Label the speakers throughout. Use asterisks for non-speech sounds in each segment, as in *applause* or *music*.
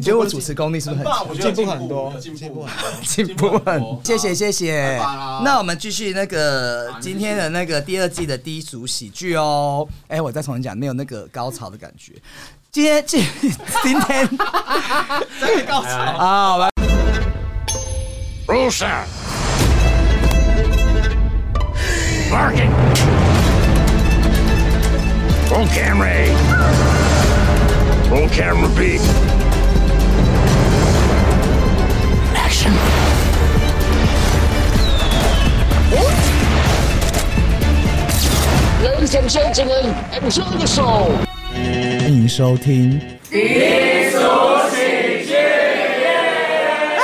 Speaker 1: 你觉得我主持功力是不是很
Speaker 2: 进步很多
Speaker 3: 有进
Speaker 2: 进步很多
Speaker 1: 进步很
Speaker 3: 多，
Speaker 1: 谢谢谢谢。那我们继续那个今天的那个第二季的低俗喜剧哦。哎，我再重新讲，没有那个高潮的感觉。今天今 *laughs* 今天
Speaker 3: 这个高潮。
Speaker 1: 啊，我们
Speaker 4: Rusa. Barking. Roll camera A. Roll camera B. 人
Speaker 5: 生只能握的手。
Speaker 1: 欢迎收听。啊！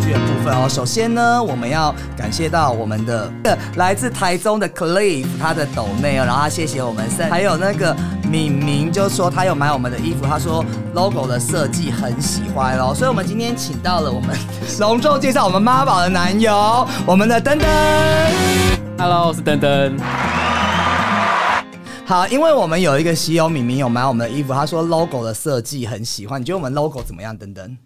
Speaker 1: 剧部分哦，首先呢，我们要。感谢到我们的来自台中的 Cliff 他的抖妹哦，然后他谢谢我们，还有那个敏明就说他有买我们的衣服，他说 logo 的设计很喜欢哦，所以我们今天请到了我们 *laughs* 隆重介绍我们妈宝的男友，我们的登登。
Speaker 6: Hello，我是登登。
Speaker 1: 好，因为我们有一个西友敏明有买我们的衣服，他说 logo 的设计很喜欢，你觉得我们 logo 怎么样？登登。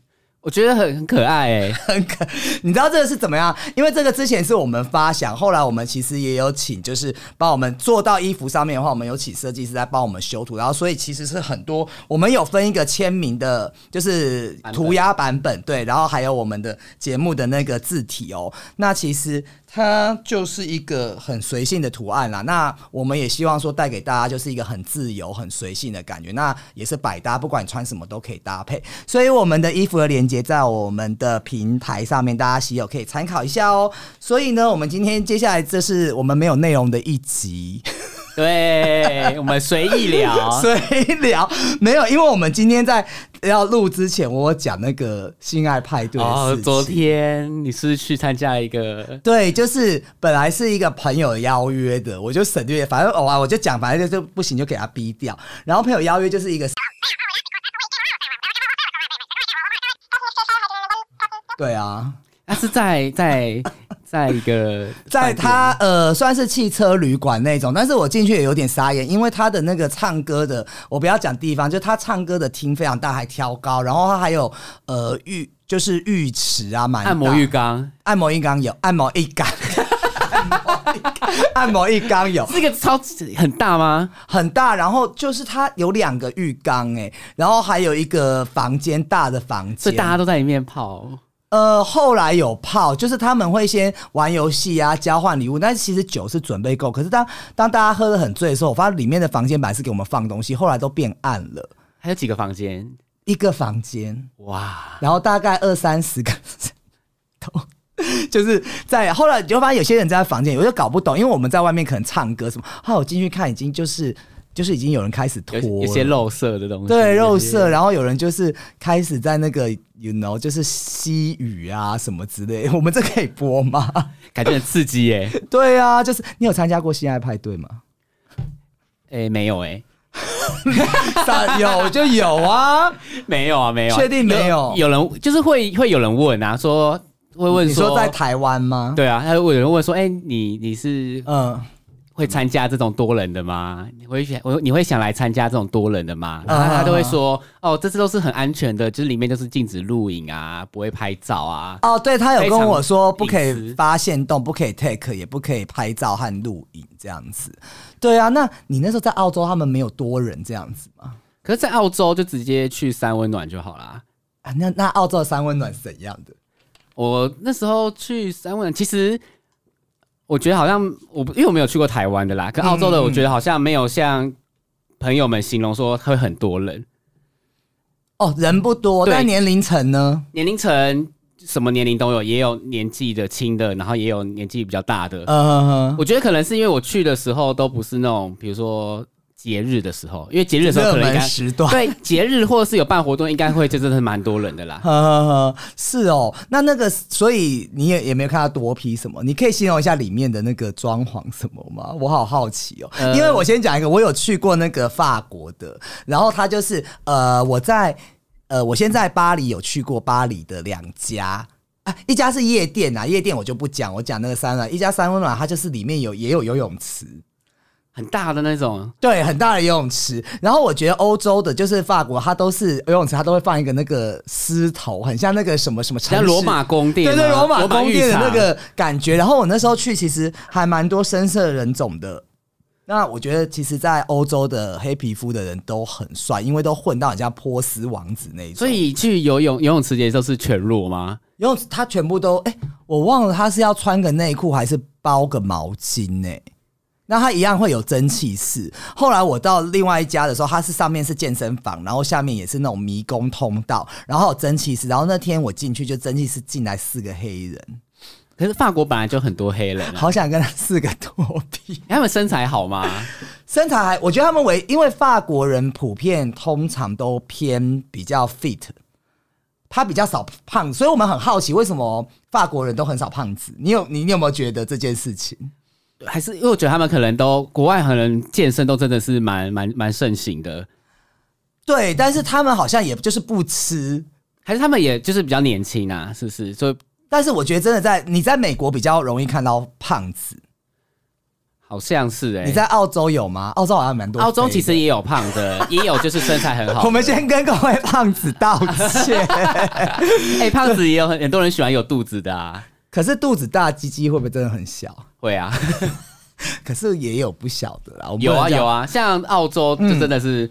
Speaker 6: 我觉得很很可爱哎、*laughs*
Speaker 1: 很可，你知道这个是怎么样？因为这个之前是我们发想，后来我们其实也有请，就是帮我们做到衣服上面的话，我们有请设计师在帮我们修图，然后所以其实是很多，我们有分一个签名的，就是涂鸦版本，对，然后还有我们的节目的那个字体哦。那其实它就是一个很随性的图案啦。那我们也希望说带给大家就是一个很自由、很随性的感觉。那也是百搭，不管你穿什么都可以搭配。所以我们的衣服的链接在我们的平台上面，大家喜友可以参考一下哦。所以呢，我们今天接下来这是我们没有内容的一集。*laughs*
Speaker 6: 对，我们随意聊。*laughs*
Speaker 1: 随聊没有，因为我们今天在要录之前，我有讲那个性爱派对的事
Speaker 6: 哦，昨天你是去参加一个
Speaker 1: 对，就是本来是一个朋友邀约的，我就省略，反正偶尔我就讲，反正就就不行就给他逼掉。然后朋友邀约就是一个，*laughs* 对啊，
Speaker 6: 他是在在在一个
Speaker 1: 在他呃算是汽车旅馆那种，但是我进去也有点傻眼，因为他的那个唱歌的，我不要讲地方，就他唱歌的厅非常大，还挑高，然后他还有呃浴就是浴池啊，蛮大
Speaker 6: 按摩浴，缸，
Speaker 1: 按摩浴缸有，按摩浴缸，*laughs* 按摩浴缸有，
Speaker 6: 这个超级很大吗？
Speaker 1: 很大，然后就是它有两个浴缸哎，然后还有一个房间大的房间，
Speaker 6: 所以大家都在里面泡。
Speaker 1: 呃后来有泡，就是他们会先玩游戏啊，交换礼物，但是其实酒是准备够，可是当当大家喝得很醉的时候，我发现里面的房间本来是给我们放东西，后来都变暗了，
Speaker 6: 还有几个房间？
Speaker 1: 一个房间，
Speaker 6: 哇，
Speaker 1: 然后大概二三十个都。*laughs* 就是在后来你就发现有些人在房间，我就搞不懂，因为我们在外面可能唱歌什么，后来我进去看，已经就是就是已经有人开始脱
Speaker 6: 一些肉色的东西。
Speaker 1: 对肉色，然后有人就是开始在那个 you know 就是吸雨啊什么之类，*laughs* 我们这可以播吗？*laughs*
Speaker 6: 感觉很刺激耶。
Speaker 1: 对啊，就是你有参加过性爱派对吗？
Speaker 6: 哎，没有哎，*laughs*
Speaker 1: 啥有就有啊，
Speaker 6: 没有啊，没有啊。
Speaker 1: 确定没有
Speaker 6: 有人就是会会有人问啊，说会问
Speaker 1: 你说在台湾吗？，
Speaker 6: 对啊，他有有人问说，哎，你你是
Speaker 1: 嗯，
Speaker 6: 会参加这种多人的吗？你会想我你会想来参加这种多人的吗？
Speaker 1: 啊
Speaker 6: 然后他都会说，哦，这次都是很安全的，就是里面就是禁止录影啊，不会拍照啊。
Speaker 1: 哦，对他有跟我说不可以发现动，不可以 take，也不可以拍照和录影这样子。对啊，那你那时候在澳洲，他们没有多人这样子吗？
Speaker 6: 可是，在澳洲就直接去三温暖就好啦。
Speaker 1: 啊，那那澳洲的三温暖是怎样的？
Speaker 6: 我那时候去三温暖，其实我觉得好像我因为我没有去过台湾的啦，跟澳洲的
Speaker 1: 嗯
Speaker 6: 我觉得好像没有像朋友们形容说会很多人，
Speaker 1: 哦，人不多，
Speaker 6: 对
Speaker 1: 但年龄层呢？
Speaker 6: 年龄层什么年龄都有，也有年纪的轻的，然后也有年纪比较大的。
Speaker 1: 嗯哼哼，
Speaker 6: 我觉得可能是因为我去的时候都不是那种，比如说节日的时候，因为节日的时候可能应该
Speaker 1: 时段。
Speaker 6: 对节日或者是有办活动，应该会就真的是蛮多人的啦。
Speaker 1: 呵呵呵，是哦，那那个，所以你也也没有看到多批什么？你可以形容一下里面的那个装潢什么吗？我好好奇哦，
Speaker 6: 呃
Speaker 1: 因为我先讲一个，我有去过那个法国的，然后它就是呃，我在呃，我先在巴黎有去过巴黎的两家。啊，一家是夜店啊，夜店我就不讲，我讲那个三温一家三温暖，它就是里面有也有游泳池，
Speaker 6: 很大的那种，
Speaker 1: 对，很大的游泳池。然后我觉得欧洲的，就是法国，它都是游泳池，它都会放一个那个狮头，很像那个什么什么城市
Speaker 6: 像罗马宫殿啊，
Speaker 1: 对对，罗马宫殿的那个感觉。然后我那时候去，其实还蛮多深色人种的。那我觉得，其实，在欧洲的黑皮肤的人都很帅，因为都混到很像波斯王子那一种。
Speaker 6: 所以去游泳游泳池节都是全裸吗？
Speaker 1: 游泳池他全部都，哎、我忘了他是要穿个内裤还是包个毛巾呢、那它一样会有蒸汽室。后来我到另外一家的时候，它是上面是健身房，然后下面也是那种迷宫通道，然后有蒸汽室。然后那天我进去，就蒸汽室进来四个黑人，
Speaker 6: 可是法国本来就很多黑人、啊，
Speaker 1: 好想跟他四个脱皮。
Speaker 6: 他们身材好吗？
Speaker 1: 身材还，我觉得他们为因为法国人普遍通常都偏比较 fit，他比较少胖，所以我们很好奇为什么法国人都很少胖子。你有你你有没有觉得这件事情？
Speaker 6: 还是因为我觉得他们可能都国外可能健身都真的是蛮蛮蛮盛行的，
Speaker 1: 对，但是他们好像也就是不吃。
Speaker 6: 还是他们也就是比较年轻啊，是不是？所以
Speaker 1: 但是我觉得真的在你在美国比较容易看到胖子，
Speaker 6: 好像是哎、
Speaker 1: 你在澳洲有吗？澳洲好像蛮多。
Speaker 6: 澳洲其实也有胖的，*laughs* 也有就是身材很好。
Speaker 1: 我们先跟各位胖子道歉。
Speaker 6: 哎、*laughs* 胖子也有很很多人喜欢有肚子的啊，
Speaker 1: 可是肚子大，鸡鸡会不会真的很小？
Speaker 6: 会啊，*laughs*
Speaker 1: 可是也有不小的啦。
Speaker 6: 有啊有啊，像澳洲就真的是、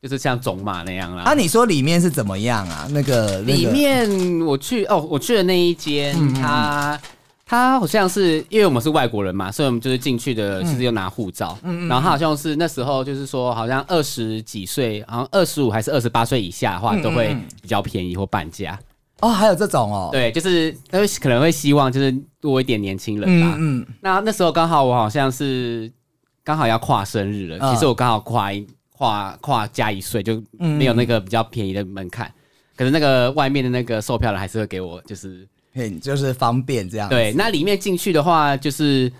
Speaker 6: 就是像种马那样啦。
Speaker 1: 啊，你说里面是怎么样啊？那个那个
Speaker 6: 里面我去哦，我去的那一间，它它好像是因为我们是外国人嘛，所以我们就是进去的，其实要拿护照。然后它好像是那时候就是说，好像二十几岁，好像二十五还是二十八岁以下的话，都会比较便宜或半价。
Speaker 1: 哦，还有这种哦。，
Speaker 6: 对，就是他会可能会希望就是多一点年轻人吧。
Speaker 1: 嗯嗯，
Speaker 6: 那那时候刚好我好像是刚好要跨生日了，
Speaker 1: 嗯
Speaker 6: 其实我刚好跨一跨跨加一岁，就没有那个比较便宜的门槛。可是那个外面的那个售票的还是会给我，就是
Speaker 1: 很就是方便这样。
Speaker 6: 对，，那里面进去的话，就是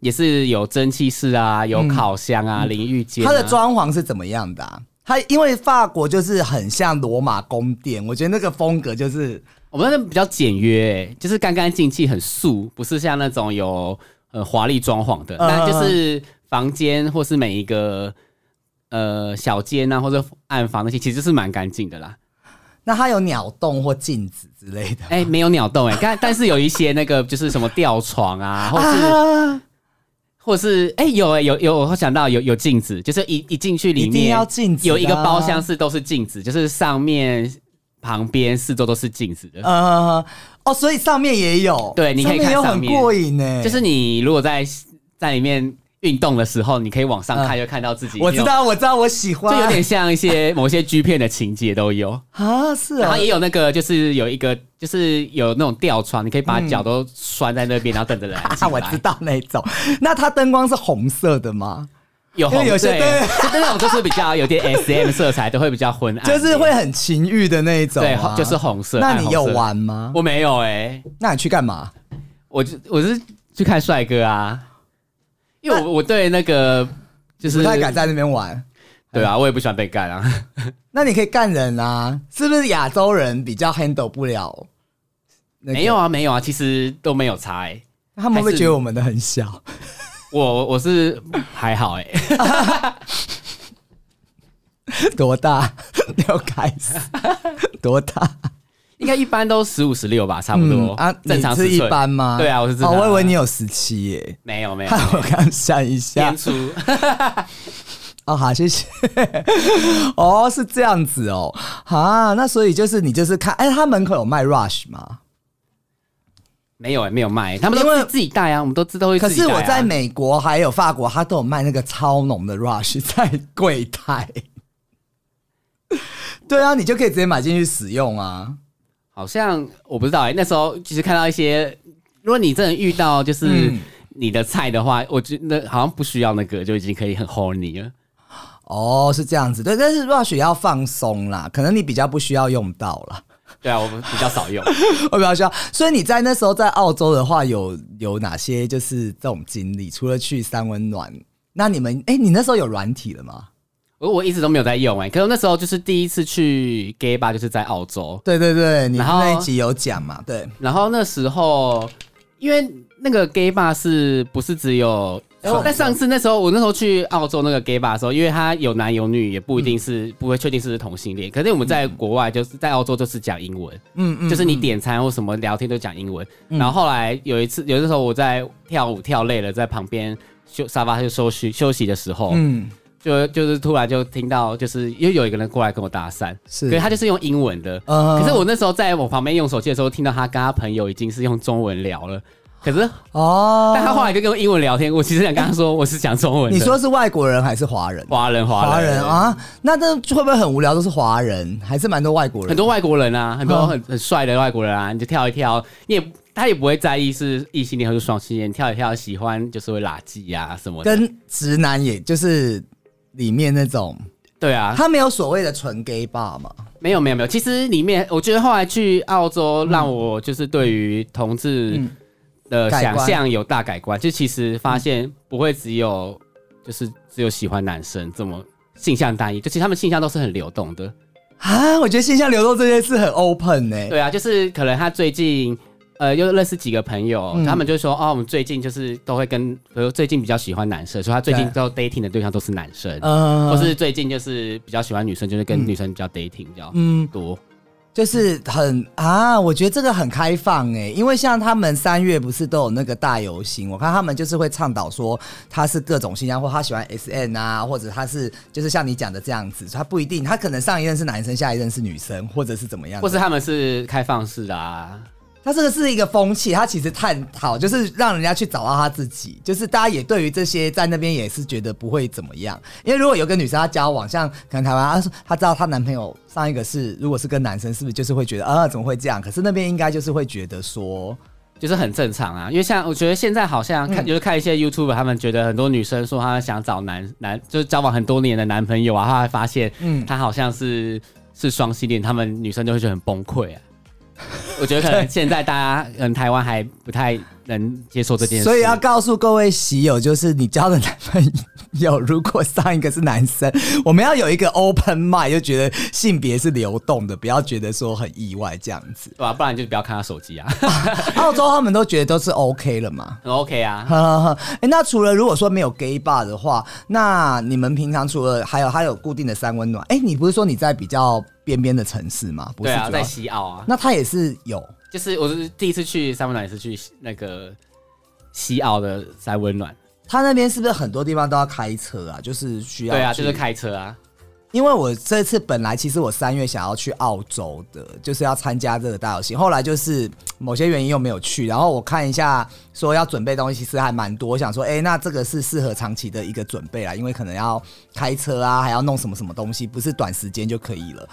Speaker 6: 也是有蒸汽室啊，有烤箱啊，淋浴间、啊。
Speaker 1: 它的装潢是怎么样的、啊？它因为法国就是很像罗马宫殿，我觉得那个风格就是
Speaker 6: 我们那比较简约、欸就是干干净净，很素，不是像那种有呃华丽装潢的。
Speaker 1: 嗯
Speaker 6: 那就是房间或是每一个呃小间啊，或者暗房那些，其实是蛮干净的啦。
Speaker 1: 那它有鸟洞或镜子之类的。
Speaker 6: 哎、没有鸟洞哎、但 *laughs* 但是有一些那个就是什么吊床啊，或是、
Speaker 1: 啊，
Speaker 6: 或是哎、有哎、有有，我想到有有镜子，就是一一进去里面
Speaker 1: 一定要镜子啊
Speaker 6: 有一个包厢是都是镜子，就是上面、旁边、四周都是镜子的。
Speaker 1: 呃，哦，所以上面也有，
Speaker 6: 对你可以
Speaker 1: 上面有很
Speaker 6: 看上面
Speaker 1: 过瘾呢。
Speaker 6: 就是你如果在在里面运动的时候，你可以往上看，就看到自己。
Speaker 1: 嗯我知，道，我知道，我喜欢，
Speaker 6: 就有点像一些某些 G 片的情节都有。*laughs*
Speaker 1: 啊，是啊
Speaker 6: 然后，也有那个，就是有一个，就是有那种吊床，你可以把脚都拴在那边，然后等着人 *laughs* 进
Speaker 1: 啊，我知道那种。那它灯光是红色的吗？
Speaker 6: 有红
Speaker 1: 因为有些
Speaker 6: 对
Speaker 1: 对 *laughs*
Speaker 6: 就那种就是比较有点 S M 色彩，都会比较昏暗，
Speaker 1: 就是会很情欲的那一种、
Speaker 6: 对
Speaker 1: 啊，，
Speaker 6: 就是红色。
Speaker 1: 那你有？玩吗？
Speaker 6: 我没有哎，
Speaker 1: 那你去干嘛？
Speaker 6: 我就我是去看帅哥啊，因为我我对那个就是
Speaker 1: 不太敢在那边玩。
Speaker 6: 对啊，我也不喜欢被干啊。*laughs*
Speaker 1: 那你可以干人啊，是不是亚洲人比较 handle 不了、那个
Speaker 6: 没有，啊，没有啊，其实都没有差哎。
Speaker 1: 他们会觉得我们的很小？
Speaker 6: 我我我是还好 *laughs* 哎，*laughs*
Speaker 1: 多大？要开始多大？
Speaker 6: 应该一般都十五十六吧，差不多
Speaker 1: 啊，
Speaker 6: 正常
Speaker 1: 是一般吗？
Speaker 6: 对啊，我是正常
Speaker 1: 哦，
Speaker 6: 啊。
Speaker 1: 我以为你有十七耶。
Speaker 6: 没有没有
Speaker 1: 害我刚想一下
Speaker 6: 天，粗，*laughs*
Speaker 1: 哦，好，谢谢。*laughs* 哦，是这样子哦，啊，那所以就是你就是看，哎，他门口有卖 Rush 吗？
Speaker 6: 没有哎，没有卖，他们都是自己带啊，我们都知道会
Speaker 1: 可
Speaker 6: 自己带啊。
Speaker 1: 是我在美国还有法国，他都有卖那个超浓的 Rush 在柜台。对啊，你就可以直接买进去使用啊。
Speaker 6: 好像我不知道哎，那时候其实看到一些，如果你真的遇到就是
Speaker 1: 嗯
Speaker 6: 你的菜的话，我觉得好像不需要那个就已经可以很 horny 了。
Speaker 1: 哦，是这样子，对，但是 Rush 要放松啦，可能你比较不需要用到啦，
Speaker 6: 对啊，我们比较少用。*laughs*
Speaker 1: 我比较需要。所以你在那时候在澳洲的话，有有哪些就是这种经历？除了去三温暖，那你们哎、你那时候有软体了吗？
Speaker 6: 我我一直都没有在用哎、可是那时候就是第一次去 gay bar，就是在澳洲，
Speaker 1: 对对对，你
Speaker 6: 然后
Speaker 1: 那一集有讲嘛？对，
Speaker 6: 然后那时候因为那个 gay bar 是不是只有？但上次那时候我那时候去澳洲那个 gay bar 的时候，因为他有男有女，也不一定是、不会确定是不是同性恋。可是我们在国外就是在澳洲就是讲英文，
Speaker 1: 嗯嗯，
Speaker 6: 就是你点餐或什么聊天都讲英文。然后后来有一次，有的时候我在跳舞跳累了，在旁边休沙发就休息休息的时候，
Speaker 1: 嗯
Speaker 6: 就就是突然就听到，就是又有一个人过来跟我搭讪，
Speaker 1: 是
Speaker 6: 可是他就是用英文的。
Speaker 1: 嗯
Speaker 6: 可是我那时候在我旁边用手机的时候，听到他跟他朋友已经是用中文聊了。可是，
Speaker 1: 哦，
Speaker 6: 但他后来就跟我英文聊天，我其实想跟他说我是讲中文的。
Speaker 1: 你说是外国人还是华人？
Speaker 6: 华人，华人，
Speaker 1: 啊，那这会不会很无聊？都是华人，还是蛮多外国人？
Speaker 6: 很多外国人啊，很多
Speaker 1: 嗯
Speaker 6: 很很帅的外国人啊，你就跳一跳，你也他也不会在意是异性恋还是双性恋，跳一跳喜欢就是会拉鸡啊什么的。
Speaker 1: 跟直男也就是里面那种，
Speaker 6: 对啊，
Speaker 1: 他没有所谓的纯 gay bar 嘛？
Speaker 6: 没有没有没有，其实里面我觉得后来去澳洲，让我就是对于同志
Speaker 1: 嗯
Speaker 6: 的想象有大改观。就其实发现不会只有就是只有喜欢男生这么性向单一，就其实他们性向都是很流动的。
Speaker 1: 啊，我觉得性向流动这件事很 open 呢、
Speaker 6: 对啊，就是可能他最近。呃，又认识几个朋友，
Speaker 1: 嗯。
Speaker 6: 他们就说哦，我们最近就是都会跟，比如最近比较喜欢男生，所以他最近都 dating 的对象都是男生，
Speaker 1: 嗯，
Speaker 6: 或是最近就是比较喜欢女生，就是跟女生比较 dating 比较
Speaker 1: 嗯，
Speaker 6: 多。
Speaker 1: 就是很啊，我觉得这个很开放哎、因为像他们三月不是都有那个大游行，我看他们就是会倡导说他是各种性向，或他喜欢 S N 啊，或者他是就是像你讲的这样子，他不一定，他可能上一任是男生，下一任是女生，或者是怎么样的，
Speaker 6: 或是他们是开放式的啊，
Speaker 1: 他这个是一个风气，他其实探讨就是让人家去找到他自己，就是大家也对于这些在那边也是觉得不会怎么样，因为如果有个女生她交往，像可能台湾，她说她知道她男朋友上一个是如果是跟男生，是不是就是会觉得啊怎么会这样？可是那边应该就是会觉得说，
Speaker 6: 就是很正常啊。因为像我觉得现在好像
Speaker 1: 嗯
Speaker 6: 看，就是看一些 YouTube，他们觉得很多女生说她们想找男男，就是交往很多年的男朋友啊，后来发现，
Speaker 1: 嗯
Speaker 6: 嗯，他好像是是双性恋，他们女生就会觉得很崩溃啊。我觉得可能现在大家，嗯，台湾还不太能接受这件事，
Speaker 1: 所以要告诉各位喜友，就是你交的男朋友，如果上一个是男生，我们要有一个 open mind，就觉得性别是流动的，不要觉得说很意外这样子。
Speaker 6: 对吧、不然就不要看他手机啊，*laughs*
Speaker 1: 澳洲他们都觉得都是 OK 了嘛。
Speaker 6: 很 OK 啊。*laughs*
Speaker 1: 那除了如果说没有 gay bar 的话，那你们平常除了还有还有固定的三温暖，哎，你不是说你在比较边边的城市吗？不是
Speaker 6: 对啊，在西澳啊，
Speaker 1: 那他也是有
Speaker 6: 就是我是第一次去三温暖，也是去那个西澳的三温暖。
Speaker 1: 他那边是不是很多地方都要开车啊？就是需要
Speaker 6: 对啊，就是开车啊。
Speaker 1: 因为我这次本来其实我三月想要去澳洲的，就是要参加这个大游行，后来就是某些原因又没有去。然后我看一下说要准备东西，其实还蛮多。我想说，哎、那这个是适合长期的一个准备啦，因为可能要开车啊，还要弄什么什么东西，不是短时间就可以了。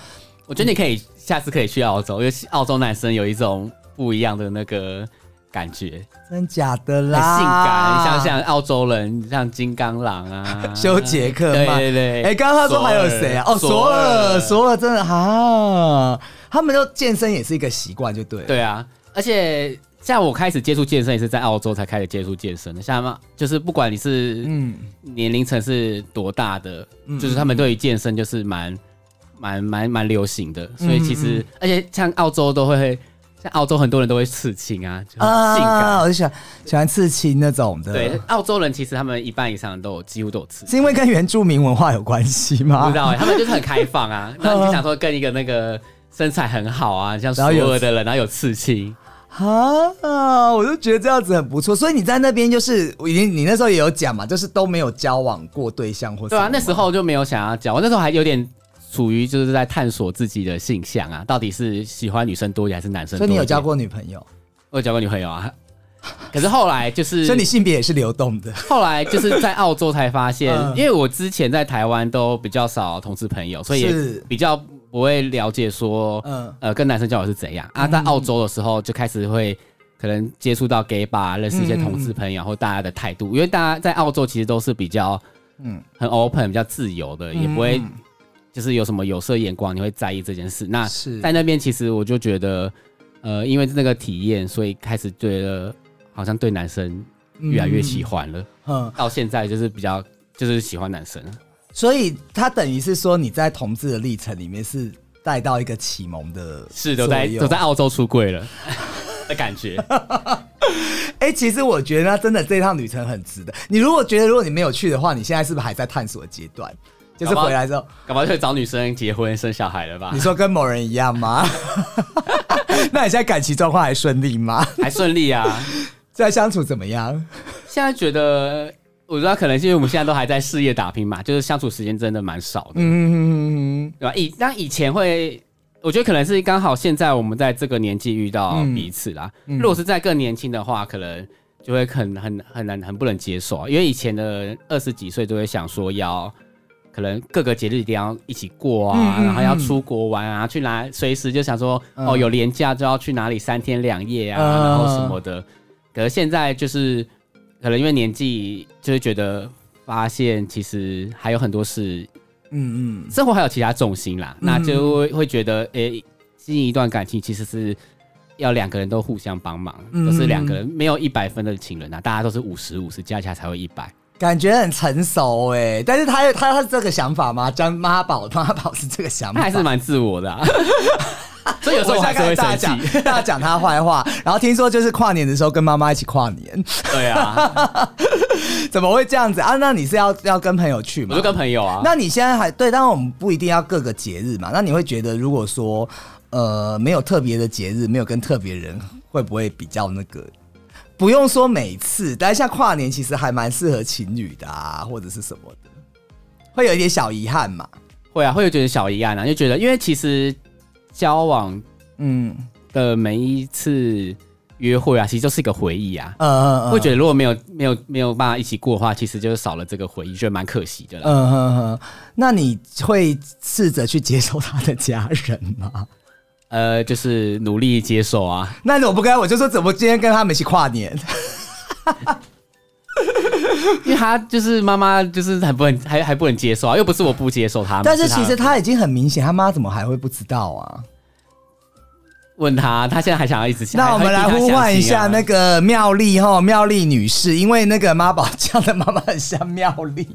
Speaker 6: 我觉得你可以下次可以去澳洲，因为澳洲男生有一种不一样的那个感觉，
Speaker 1: 真假的
Speaker 6: 很
Speaker 1: 啦？
Speaker 6: 性感。你像像澳洲人，像金刚狼啊，
Speaker 1: 修杰克嘛，
Speaker 6: 对对对。
Speaker 1: 哎、刚刚他说还有谁啊？哦，索尔，索尔真的啊，他们都健身也是一个习惯，就对了。
Speaker 6: 对啊，而且像我开始接触健身也是在澳洲才开始接触健身的，像嘛，就是不管你是
Speaker 1: 嗯，
Speaker 6: 年龄层是多大的，就是他们对于健身就是蛮蛮蛮蛮流行的，所以其
Speaker 1: 嗯
Speaker 6: 实而且像澳洲都会，像澳洲很多人都会刺青啊，就很性感。
Speaker 1: 啊，我就喜欢喜欢刺青那种的。
Speaker 6: 对，澳洲人其实他们一半以上都有几乎都有刺青。
Speaker 1: 是因为跟原住民文化有关系吗不
Speaker 6: 知？道哎、他们就是很开放啊。*laughs* 然后你就想说跟一个那个身材很好啊，像所有的人，然后有刺青，
Speaker 1: 啊，我就觉得这样子很不错。所以你在那边就是，我已经你那时候也有讲嘛，就是都没有交往过对象或
Speaker 6: 对啊，那时候就没有想要交，我那时候还有点处于就是在探索自己的性向啊，到底是喜欢女生多一点还是男生多一点？
Speaker 1: 所以你有交？过女朋友，
Speaker 6: 我有交过女朋友啊。*laughs* 可是后来就是，
Speaker 1: 所以你性别也是流动的。
Speaker 6: 后来就是在澳洲才发现，
Speaker 1: 嗯
Speaker 6: 因为我之前在台湾都比较少同志朋友，所以也
Speaker 1: 是
Speaker 6: 比较不会了解说，
Speaker 1: 嗯
Speaker 6: 呃，跟男生交往是怎样啊。在澳洲的时候就开始会可能接触到 gay bar，认识一些同志朋友，或大家的态度，因为大家在澳洲其实都是比较嗯很 open、比较自由的，也不会就是有什么有色眼光，你会在意这件事。那
Speaker 1: 是
Speaker 6: 在那边，其实我就觉得，呃，因为那个体验，所以开始觉得好像对男生越来越喜欢了。
Speaker 1: 嗯，
Speaker 6: 到现在就是比较就是喜欢男生。
Speaker 1: 所以他等于是说你在同志的历程里面是带到一个启蒙的，
Speaker 6: 是都在都在。澳洲出柜了的感觉。*laughs*
Speaker 1: 哎、其实我觉得那真的这趟旅程很值得。你如果觉得如果你没有去的话，你现在是不是还在探索的阶段？就是回来之后，
Speaker 6: 干嘛去找女生结婚生小孩了吧
Speaker 1: 你？说跟某人一样吗？*laughs* 那你现在感情状况还顺利吗？
Speaker 6: 还顺利啊！
Speaker 1: 在相处怎么样？
Speaker 6: 现在觉得，我知道可能是因为我们现在都还在事业打拼嘛，就是相处时间真的蛮少的，
Speaker 1: 嗯，
Speaker 6: 对吧？以当以前会，我觉得可能是刚好现在我们在这个年纪遇到彼此啦。如果是在更年轻的话，可能就会很很很难很不能接受啊，因为以前的二十几岁都会想说要。可能各个节日一定要一起过啊，然后要出国玩啊，去哪随时就想说、哦有年假就要去哪里三天两夜啊，
Speaker 1: 嗯。
Speaker 6: 然后什么的。可是现在就是可能因为年纪，就会觉得发现其实还有很多事，
Speaker 1: 嗯嗯，
Speaker 6: 生活还有其他重心啦，那就会会觉得，诶、经营一段感情其实是要两个人都互相帮忙，
Speaker 1: 嗯。
Speaker 6: 都是两个人没有一百分的情人啊，大家都是五十五十加起来才会一百。
Speaker 1: 感觉很成熟哎，但是他他他是这个想法吗？将妈宝妈宝是这个想法，
Speaker 6: 他还是蛮自我的、啊，*laughs* 所以有时候我还是会
Speaker 1: 讲
Speaker 6: 气。
Speaker 1: 大家讲他坏话，然后听说就是跨年的时候跟妈妈一起跨年，
Speaker 6: 对啊，*laughs*
Speaker 1: 怎么会这样子啊？那你是要要跟朋友去吗？
Speaker 6: 我就跟朋友啊，
Speaker 1: 那你现在还对，当然我们不一定要各个节日嘛。那你会觉得，如果说呃没有特别的节日，没有跟特别人，会不会比较那个？不用说每次，但是像跨年其实还蛮适合情侣的啊，或者是什么的，会有一点小遗憾嘛。
Speaker 6: 会啊，会有觉得小遗憾啊，就觉得因为其实交往
Speaker 1: 嗯
Speaker 6: 的每一次约会啊，其实就是一个回忆啊。
Speaker 1: 嗯嗯嗯，
Speaker 6: 会觉得如果没有没有没有办法一起过的话，其实就是少了这个回忆，觉得蛮可惜的啦。
Speaker 1: 嗯哼哼，那你会试着去接受他的家人吗？
Speaker 6: 呃，就是努力接受啊。
Speaker 1: 那我不跟，我就说怎么今天跟他们一起跨年？*laughs*
Speaker 6: 因为他就是妈妈，就是很不能还还不能接受啊，又不是我不接受他们。
Speaker 1: 但是其实
Speaker 6: 他
Speaker 1: 他已经很明显，他妈怎么还会不知道啊？
Speaker 6: 问他，他现在还想要一直想。
Speaker 1: 那我们来呼唤一下那
Speaker 6: 个，
Speaker 1: 妙丽哈，妙丽女士，因为那个妈宝这样的妈妈很像妙丽，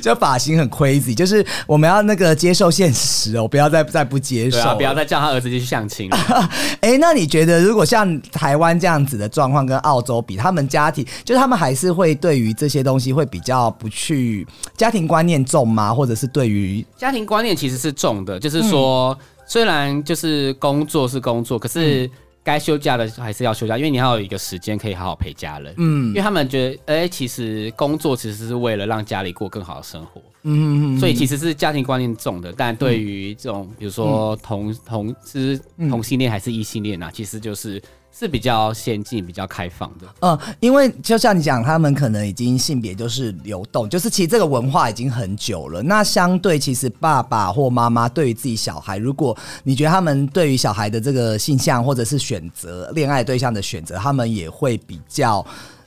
Speaker 1: 就发型很 crazy，就是我们要那个接受现实哦，不要再再不接受，
Speaker 6: 啊，不要再叫他儿子去相亲了。*laughs* *laughs*
Speaker 1: 哎、那你觉得如果像台湾这样子的状况跟澳洲比，他们家庭就是他们还是会对于这些东西会比较不去家庭观念重吗？或者是对于
Speaker 6: 家庭观念其实是重的，就是说，
Speaker 1: 嗯
Speaker 6: 虽然就是工作是工作，可是该休假的还是要休假，因为你要有一个时间可以好好陪家人。嗯，因为他们觉得，哎、其实工作其实是为了让家里过更好的生活。嗯，所以其实是家庭观念重的，但对于这种比如说同同是同性恋还是异性恋啊，其实就是是比较先进、比较开放的。
Speaker 1: 嗯，因为就像你讲，他们可能已经性别就是流动，就是其实这个文化已经很久了。那相对其实爸爸或妈妈对于自己小孩，如果你觉得他们对于小孩的这个性向或者是选择恋爱对象的选择，他们也会比较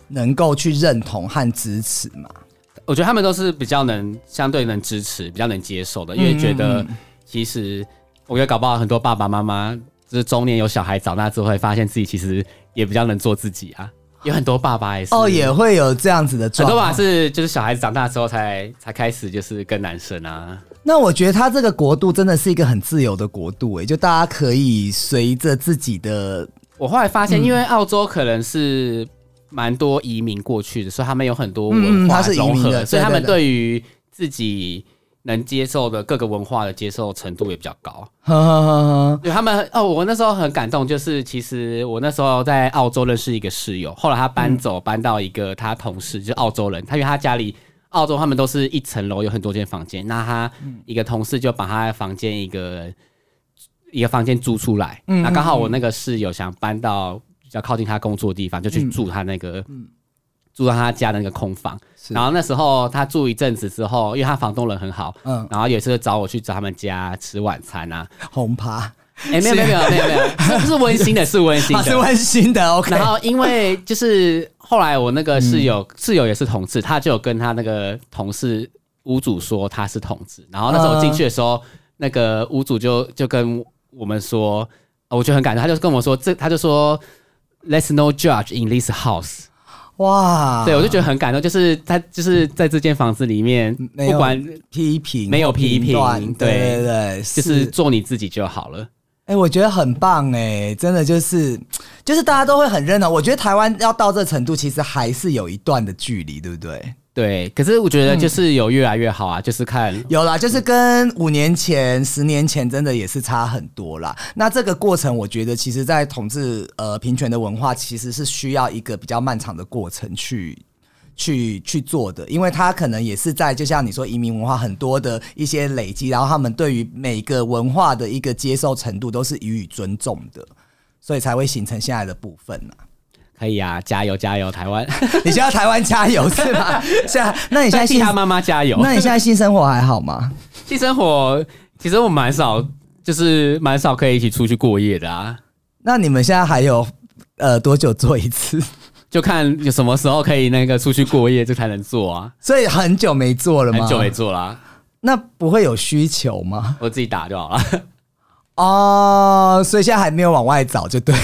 Speaker 1: 能够去认同和支持嘛。
Speaker 6: 我觉得他们都是比较能相对能支持、比较能接受的，因为觉得其实我觉得搞不好很多爸爸妈妈就是中年有小孩长大之后，会发现自己其实也比较能做自己啊。有很多爸爸也是
Speaker 1: 哦，也会有这样子的
Speaker 6: 很
Speaker 1: 状况。
Speaker 6: 多爸爸是就是小孩子长大之后才才开始就是跟男生啊，
Speaker 1: 那我觉得他这个国度真的是一个很自由的国度，哎，就大家可以随着自己的
Speaker 6: 我后来发现，因为澳洲可能是蛮多移民过去的，所以他们有很多文化
Speaker 1: 是移
Speaker 6: 融合，
Speaker 1: 民的
Speaker 6: 所以他们
Speaker 1: 对
Speaker 6: 于自己能接受的各个文化的接受程度也比较高。*laughs* 他们哦，我那时候很感动，就是其实我那时候在澳洲认识一个室友，后来他搬走，搬到一个他同事，就是澳洲人，他因为他家里澳洲他们都是一层楼有很多间房间，那他一个同事就把他的房间一个一个房间租出来，那刚好我那个室友想搬到比较靠近他工作的地方，就去住他那个。住到他家的那个空房，然后那时候他住一阵子之后，因为他房东人很好，
Speaker 1: 嗯。
Speaker 6: 然后有一次找我去找他们家吃晚餐啊，
Speaker 1: 轰趴，
Speaker 6: 哎、没有没有没有没有没有，*laughs* 是是温馨的，是温馨
Speaker 1: 是温馨的，OK。
Speaker 6: 然后因为就是后来我那个室友、
Speaker 1: 嗯。
Speaker 6: 室友也是同志，他就有跟他那个同事屋主说他是同志，然后那时候我进去的时候，那个屋主就就跟我们说，呃我就很感动，他就跟我说这他就说 Let's no judge in this house，、
Speaker 1: 哇，
Speaker 6: 对我就觉得很感动，就是他就是在这间房子里面，不管
Speaker 1: 批评
Speaker 6: 没有批评
Speaker 1: 对
Speaker 6: 对
Speaker 1: 对对，
Speaker 6: 就是做你自己就好了。
Speaker 1: 哎、我觉得很棒哎、真的就是就是大家都会很认同。我觉得台湾要到这程度，其实还是有一段的距离，对不对？
Speaker 6: 对，可是我觉得就是有越来越好啊，就是看
Speaker 1: 有啦，就是跟五年前、十年前真的也是差很多啦。那这个过程，我觉得其实，在统治呃平权的文化，其实是需要一个比较漫长的过程去。去去做的，因为他可能也是在，就像你说移民文化很多的一些累积，然后他们对于每个文化的一个接受程度都是予以尊重的，所以才会形成现在的部分呢、
Speaker 6: 可以啊，加油加油，台湾！*laughs*
Speaker 1: 你现在台湾加油是吗？*laughs* 是啊，那你现在性
Speaker 6: 替他妈妈加油。
Speaker 1: 那你现在 *laughs* 性生活还好吗？
Speaker 6: 性生活其实我蛮少，就是蛮少可以一起出去过夜的啊，
Speaker 1: 那你们现在还有呃多久做一次？
Speaker 6: 就看有什么时候可以那个出去过夜，这才能做啊。
Speaker 1: 所以很久没做了吗？
Speaker 6: 很久没做啦，
Speaker 1: 那不会有需求吗？
Speaker 6: 我自己打就好了。
Speaker 1: 哦，所以现在还没有往外找，就对了。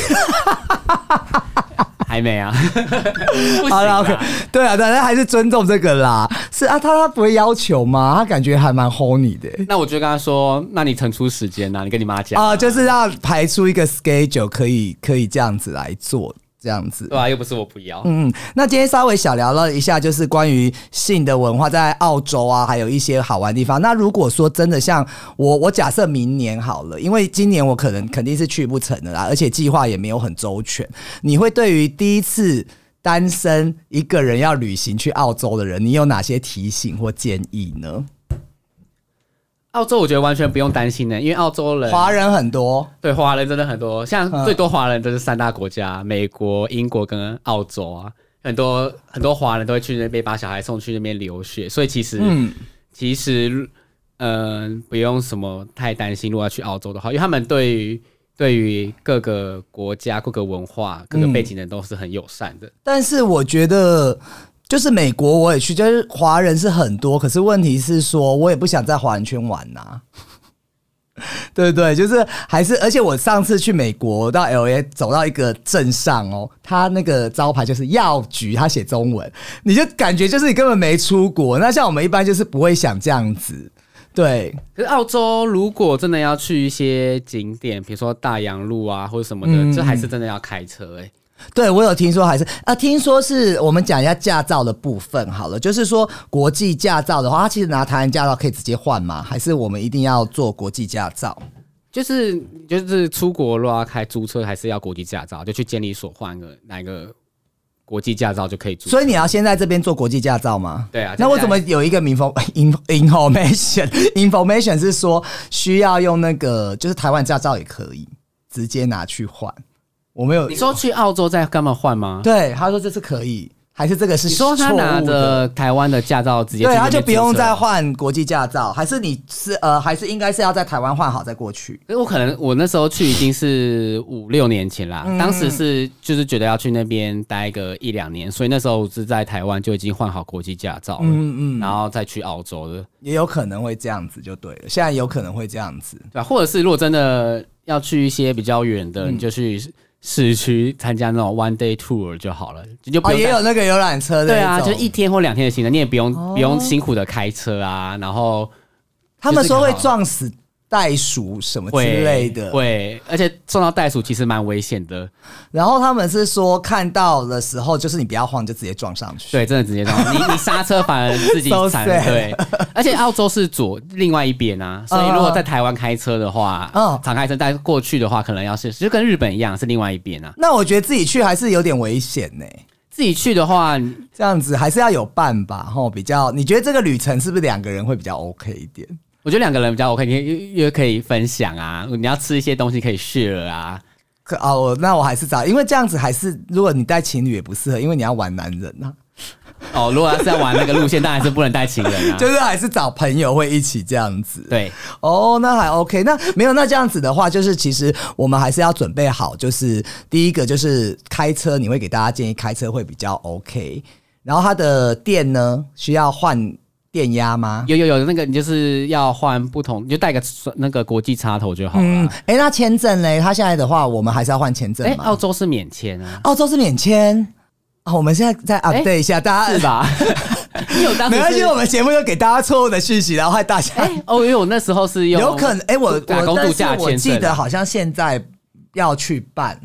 Speaker 6: 还没啊，*laughs* 不行
Speaker 1: 好了对啊，对啊，那还是尊重这个啦。是啊，他他不会要求吗？他感觉还蛮 hold 你的。
Speaker 6: 那我就跟他说，那你腾出时间呐、你跟你妈讲
Speaker 1: 啊、就是要排出一个 schedule，可以可以这样子来做，这样子。
Speaker 6: 对啊，又不是我不要。
Speaker 1: 嗯，那今天稍微小聊了一下，就是关于性的文化在澳洲啊，还有一些好玩的地方。那如果说真的像我，我假设明年好了，因为今年我可能肯定是去不成的啦，而且计划也没有很周全。你会对于第一次单身一个人要旅行去澳洲的人，你有哪些提醒或建议呢？
Speaker 6: 澳洲我觉得完全不用担心的，因为澳洲人
Speaker 1: 华人很多，
Speaker 6: 对华人真的很多，像
Speaker 1: 嗯
Speaker 6: 最多华人都是三大国家，美国、英国跟澳洲啊，很多很多华人都会去那边把小孩送去那边留学，所以其实、
Speaker 1: 嗯，
Speaker 6: 其实嗯、不用什么太担心，如果要去澳洲的话，因为他们对于对于各个国家、各个文化、各个背景的人都是很友善的。
Speaker 1: 但是我觉得。就是美国我也去，就是华人是很多，可是问题是说，我也不想在华人圈玩呐、*laughs* 对不对？就是还是，而且我上次去美国到 L A 走到一个镇上哦，他那个招牌就是药局，他写中文，你就感觉就是你根本没出国。那像我们一般就是不会想这样子，对，
Speaker 6: 可是澳洲如果真的要去一些景点，比如说大洋路啊或者什么的，
Speaker 1: 嗯
Speaker 6: 这还是真的要开车哎、
Speaker 1: 对，我有听说，还是啊，听说是我们讲一下驾照的部分好了。就是说，国际驾照的话，它其实拿台湾驾照可以直接换吗？还是我们一定要做国际驾照？
Speaker 6: 就是就是出国如果要开租车，还是要国际驾照，就去监理所换个哪个国际驾照就可以租。
Speaker 1: 所以你要先在这边做国际驾照吗？
Speaker 6: 对啊
Speaker 1: 那为什么有一个 info in- information information 是说需要用那个，就是台湾驾照也可以直接拿去换？我没有
Speaker 6: 你说去澳洲再干嘛换吗？
Speaker 1: 对，他说这是可以，还是这个是
Speaker 6: 你说他拿着台湾的驾照直接
Speaker 1: 对，他就不用再。换国际驾照，还是你是呃，还是应该是要在台湾换好再过去？
Speaker 6: 因为我可能我那时候去已经是五六年前啦，
Speaker 1: 嗯
Speaker 6: 当时是就是觉得要去那边待个一两年，所以那时候我是在台湾就已经换好国际驾照了，
Speaker 1: 嗯嗯，
Speaker 6: 然后再去澳洲的，
Speaker 1: 也有可能会这样子就对了。现在有可能会这样子，
Speaker 6: 对吧、或者是如果真的要去一些比较远的，
Speaker 1: 嗯
Speaker 6: 你就去市区参加那种 one day tour 就好了，你就不
Speaker 1: 哦，
Speaker 6: 用
Speaker 1: 也有那个游览车的，
Speaker 6: 对啊，就一。天或两天的行程，你也不用、
Speaker 1: 哦
Speaker 6: 不用辛苦的开车啊，然后
Speaker 1: 他们说会撞死袋鼠什么之类的，
Speaker 6: 会，而且撞到袋鼠其实蛮危险的，
Speaker 1: 然后他们是说看到的时候，就是你不要晃，就直接撞上去。
Speaker 6: 对，真的直接撞，你你刹车反而自己 *laughs*
Speaker 1: sad
Speaker 6: 对，而且澳洲是左另外一边啊，所以如果在台湾开车的话，
Speaker 1: 嗯。
Speaker 6: 敞开车带过去的话，可能要是就跟日本一样是另外一边啊，
Speaker 1: 那我觉得自己去还是有点危险呢、
Speaker 6: 自己去的话，
Speaker 1: 这样子还是要有伴吧，吼，比较。你觉得这个旅程是不是两个人会比较 OK 一点？
Speaker 6: 我觉得两个人比较 OK，你也可以分享啊，你要吃一些东西可以 share 啊，
Speaker 1: 可哦，那我还是找，因为这样子还是，如果你带情侣也不适合，因为你要玩男人啊。
Speaker 6: 哦，如果要是要玩那个路线，当然是不能带情人啊。*laughs*
Speaker 1: 就是还是找朋友会一起这样子。
Speaker 6: 对，
Speaker 1: 哦，那还 OK。那没有，那这样子的话，就是其实我们还是要准备好，就是第一个就是开车，你会给大家建议开车会比较 OK。然后它的电呢，需要换电压吗？
Speaker 6: 有有有，那个你就是要换不同，你就带个那个国际插头就好了。
Speaker 1: 嗯，哎，那签证嘞？他现在的话，我们还是要换签证
Speaker 6: 哎，
Speaker 1: 吗？
Speaker 6: 澳洲是免签啊，
Speaker 1: 澳洲是免签。哦，我们现在再 update 一下，大家
Speaker 6: 是？吧？*laughs* 因为我当时
Speaker 1: 没关系，我们节目又给大家错误的讯息，然后害大家。
Speaker 6: 哎哦，因为我那时候是用
Speaker 1: 有可能，哎、我我但是我记得好像现在要去办，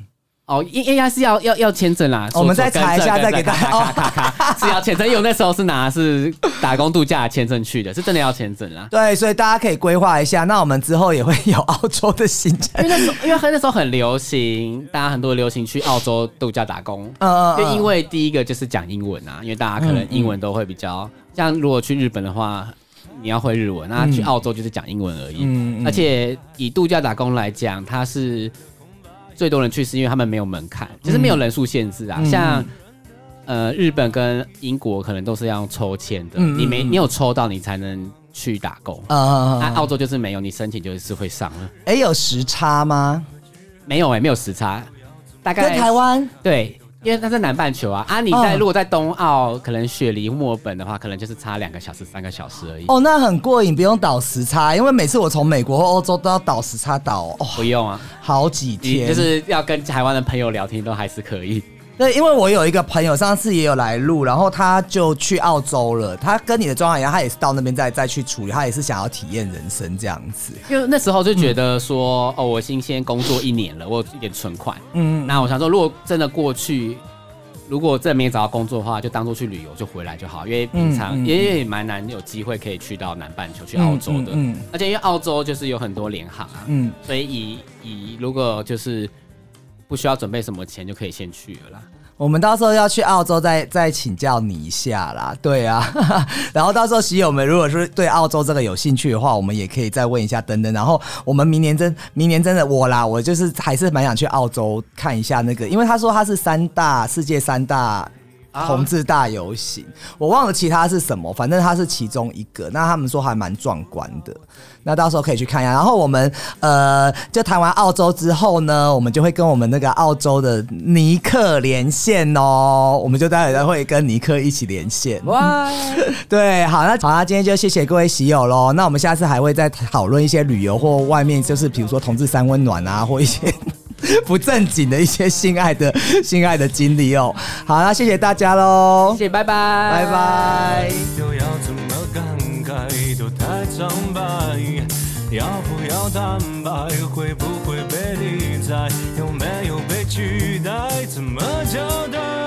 Speaker 6: 哦，应应该是要要要签证啦。
Speaker 1: 我们再查一下再给大家
Speaker 6: 咔咔咔咔是要签证，因为我那时候是拿是打工度假签证去的，是真的要签证啦。
Speaker 1: 对，所以大家可以规划一下。那我们之后也会有澳洲的行程
Speaker 6: 因为，那时候，因为那时候很流行，大家很多流行去澳洲度假打工。
Speaker 1: 嗯嗯嗯
Speaker 6: 就因为第一个就是讲英文啊，因为大家可能英文都会比较，像如果去日本的话，你要会日文，那去澳洲就是讲英文而已。
Speaker 1: 嗯嗯
Speaker 6: 而且以度假打工来讲，它是最多人去，是因为他们没有门槛，就是没有人数限制啊。
Speaker 1: 嗯
Speaker 6: 像呃日本跟英国可能都是要抽签的，你没
Speaker 1: 嗯
Speaker 6: 你有抽到你才能去打工。
Speaker 1: 呃，
Speaker 6: 那澳洲就是没有，你申请就是会上了。
Speaker 1: 哎、有时差吗？
Speaker 6: 没有哎、没有时差，大概
Speaker 1: 跟台湾
Speaker 6: 对，因为它在南半球啊。啊，你在、
Speaker 1: 嗯
Speaker 6: 如果在冬奥，可能雪梨、墨尔本的话，可能就是差两个小时、三个小时而已。
Speaker 1: 哦，那很过瘾，不用倒时差，因为每次我从美国或欧洲都要倒时差倒哦，
Speaker 6: 不用啊，
Speaker 1: 好几天。
Speaker 6: 就是要跟台湾的朋友聊天都还是可以。
Speaker 1: 对，因为我有一个朋友上次也有来录，然后他就去澳洲了。他跟你的状况一样，他也是到那边再再去处理，他也是想要体验人生这样子。
Speaker 6: 因为那时候就觉得说，哦，我已经先工作一年了，我有一点存款。
Speaker 1: 嗯，
Speaker 6: 那我想说，如果真的过去，如果真的没找到工作的话，就当做去旅游就回来就好。因为平常、
Speaker 1: 嗯嗯
Speaker 6: 也也蛮难有机会可以去到南半球去澳洲的，
Speaker 1: 嗯
Speaker 6: 而且因为澳洲就是有很多联航啊，
Speaker 1: 嗯，
Speaker 6: 所以以以如果就是不需要准备什么钱就可以先去了啦。
Speaker 1: 我们到时候要去澳洲再再请教你一下啦。对啊，*laughs* 然后到时候喜友们如果是对澳洲这个有兴趣的话，我们也可以再问一下等等。然后我们明年真明年真的我啦，我就是还是蛮想去澳洲看一下那个，因为他说他是三大世界三大。同志大游行，我忘了其他是什么，反正它是其中一个。那他们说还蛮壮观的，那到时候可以去看一下。然后我们呃，就谈完澳洲之后呢，我们就会跟我们那个澳洲的尼克连线哦，我们就待会会跟尼克一起连线。
Speaker 6: 哇，*laughs*
Speaker 1: 对，好，那好，那今天就谢谢各位喜友喽。那我们下次还会再讨论一些旅游或外面就是比如说同志三温暖啊，或一些 *laughs* 不正经的一些性爱的性爱的经历哦。好，那谢谢大家喽
Speaker 6: 谢，谢，拜拜，
Speaker 1: 拜拜。
Speaker 3: 又要怎么感慨都太苍白，要不要坦白？会不会被理睬？有没有被取代？怎么交代？